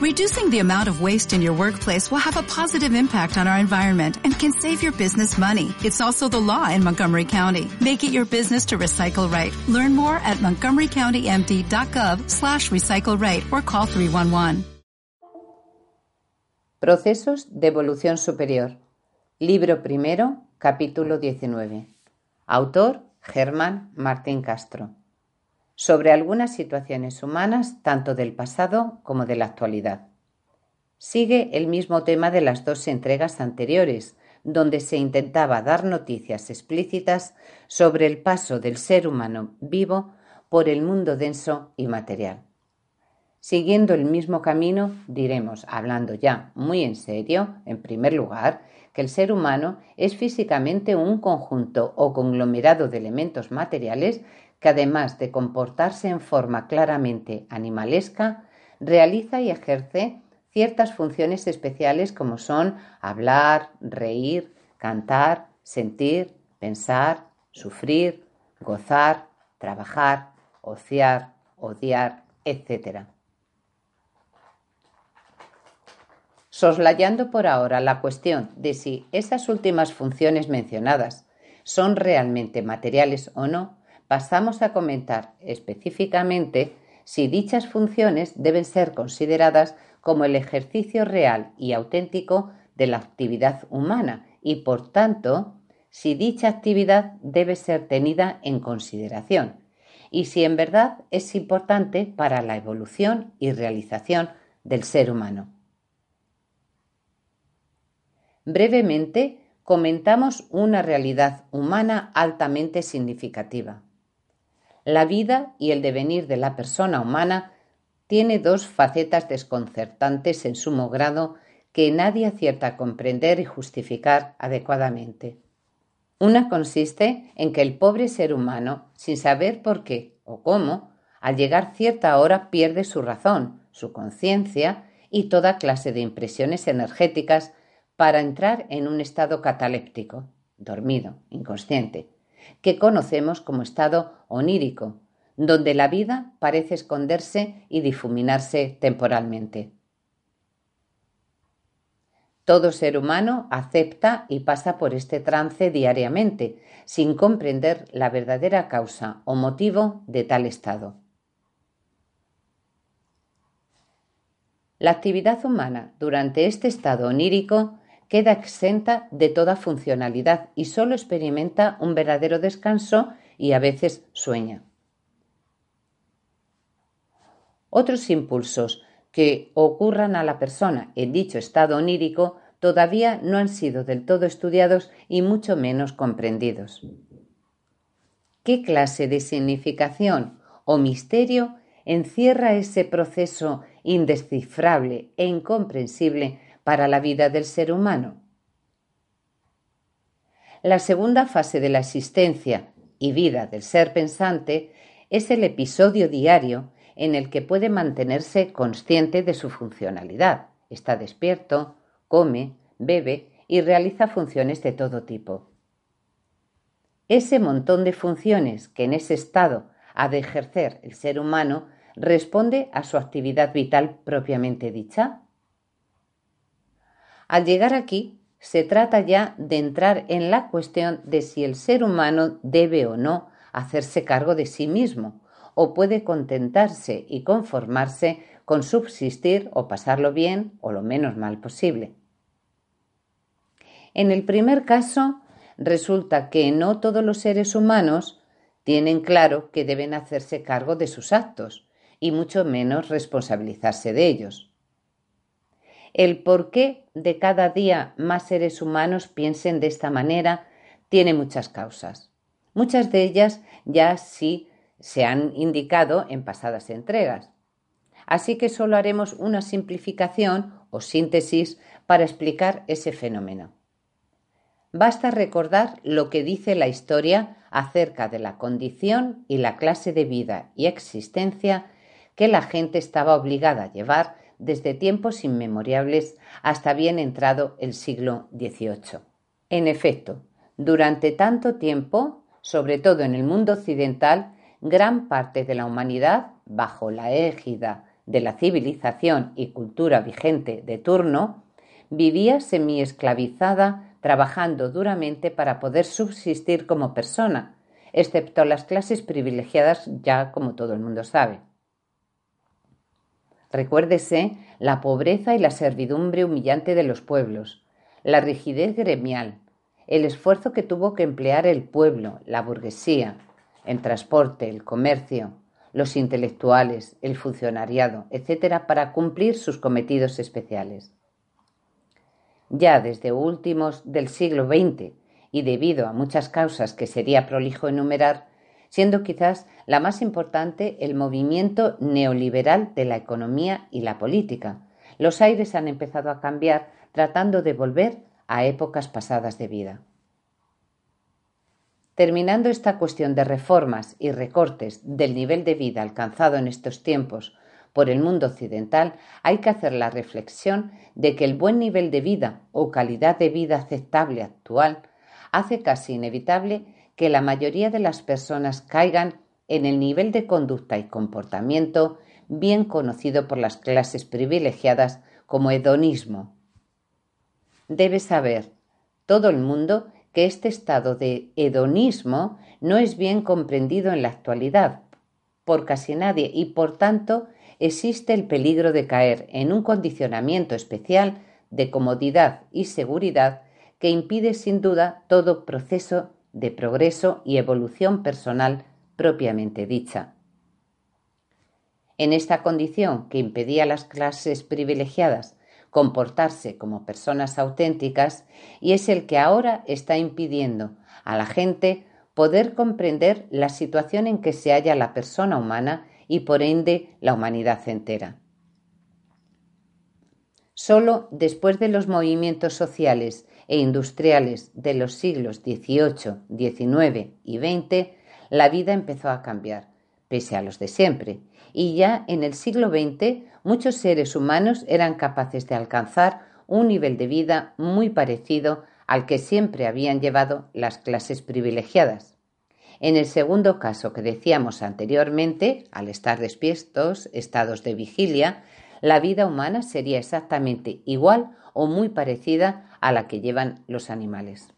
Reducing the amount of waste in your workplace will have a positive impact on our environment and can save your business money. It's also the law in Montgomery County. Make it your business to recycle right. Learn more at montgomerycountymd.gov slash recycle right or call 311. Procesos de evolución superior. Libro primero, capítulo 19. Autor Germán Martín Castro. Sobre algunas situaciones humanas tanto del pasado como de la actualidad. Sigue el mismo tema de las dos entregas anteriores, donde se intentaba dar noticias explícitas sobre el paso del ser humano vivo por el mundo denso y material. Siguiendo el mismo camino, diremos, hablando ya muy en serio, en primer lugar, que el ser humano es físicamente un conjunto o conglomerado de elementos materiales que además de comportarse en forma claramente animalesca, realiza y ejerce ciertas funciones especiales como son hablar, reír, cantar, sentir, pensar, sufrir, gozar, trabajar, ociar, odiar, etc. Soslayando por ahora la cuestión de si esas últimas funciones mencionadas son realmente materiales o no, pasamos a comentar específicamente si dichas funciones deben ser consideradas como el ejercicio real y auténtico de la actividad humana y, por tanto, si dicha actividad debe ser tenida en consideración y si en verdad es importante para la evolución y realización del ser humano. Brevemente, comentamos una realidad humana altamente significativa. La vida y el devenir de la persona humana tiene dos facetas desconcertantes en sumo grado que nadie acierta a comprender y justificar adecuadamente. Una consiste en que el pobre ser humano, sin saber por qué o cómo, al llegar cierta hora pierde su razón, su conciencia y toda clase de impresiones energéticas para entrar en un estado cataléptico, dormido, inconsciente, que conocemos como estado onírico, donde la vida parece esconderse y difuminarse temporalmente. Todo ser humano acepta y pasa por este trance diariamente, sin comprender la verdadera causa o motivo de tal estado. La actividad humana durante este estado onírico queda exenta de toda funcionalidad y solo experimenta un verdadero descanso y a veces sueña. Otros impulsos que ocurran a la persona en dicho estado onírico todavía no han sido del todo estudiados y mucho menos comprendidos. ¿Qué clase de significación o misterio encierra ese proceso indescifrable e incomprensible para la vida del ser humano. La segunda fase de la existencia y vida del ser pensante es el episodio diario en el que puede mantenerse consciente de su funcionalidad. Está despierto, come, bebe y realiza funciones de todo tipo. Ese montón de funciones que en ese estado ha de ejercer el ser humano responde a su actividad vital propiamente dicha. Al llegar aquí, se trata ya de entrar en la cuestión de si el ser humano debe o no hacerse cargo de sí mismo, o puede contentarse y conformarse con subsistir o pasarlo bien o lo menos mal posible. En el primer caso, resulta que no todos los seres humanos tienen claro que deben hacerse cargo de sus actos, y mucho menos responsabilizarse de ellos. El por qué de cada día más seres humanos piensen de esta manera tiene muchas causas. Muchas de ellas ya sí se han indicado en pasadas entregas. Así que solo haremos una simplificación o síntesis para explicar ese fenómeno. Basta recordar lo que dice la historia acerca de la condición y la clase de vida y existencia que la gente estaba obligada a llevar desde tiempos inmemoriales hasta bien entrado el siglo XVIII. En efecto, durante tanto tiempo, sobre todo en el mundo occidental, gran parte de la humanidad, bajo la égida de la civilización y cultura vigente de turno, vivía semi-esclavizada trabajando duramente para poder subsistir como persona, excepto las clases privilegiadas ya como todo el mundo sabe. Recuérdese la pobreza y la servidumbre humillante de los pueblos, la rigidez gremial, el esfuerzo que tuvo que emplear el pueblo, la burguesía, el transporte, el comercio, los intelectuales, el funcionariado, etcétera, para cumplir sus cometidos especiales. Ya desde últimos del siglo XX, y debido a muchas causas que sería prolijo enumerar, siendo quizás la más importante el movimiento neoliberal de la economía y la política. Los aires han empezado a cambiar tratando de volver a épocas pasadas de vida. Terminando esta cuestión de reformas y recortes del nivel de vida alcanzado en estos tiempos por el mundo occidental, hay que hacer la reflexión de que el buen nivel de vida o calidad de vida aceptable actual hace casi inevitable que la mayoría de las personas caigan en el nivel de conducta y comportamiento bien conocido por las clases privilegiadas como hedonismo. Debe saber todo el mundo que este estado de hedonismo no es bien comprendido en la actualidad por casi nadie y por tanto existe el peligro de caer en un condicionamiento especial de comodidad y seguridad que impide sin duda todo proceso de progreso y evolución personal propiamente dicha. En esta condición que impedía a las clases privilegiadas comportarse como personas auténticas y es el que ahora está impidiendo a la gente poder comprender la situación en que se halla la persona humana y por ende la humanidad entera. Solo después de los movimientos sociales e industriales de los siglos XVIII, XIX y XX, la vida empezó a cambiar, pese a los de siempre, y ya en el siglo XX muchos seres humanos eran capaces de alcanzar un nivel de vida muy parecido al que siempre habían llevado las clases privilegiadas. En el segundo caso que decíamos anteriormente, al estar despiertos, estados de vigilia, la vida humana sería exactamente igual o muy parecida a la que llevan los animales.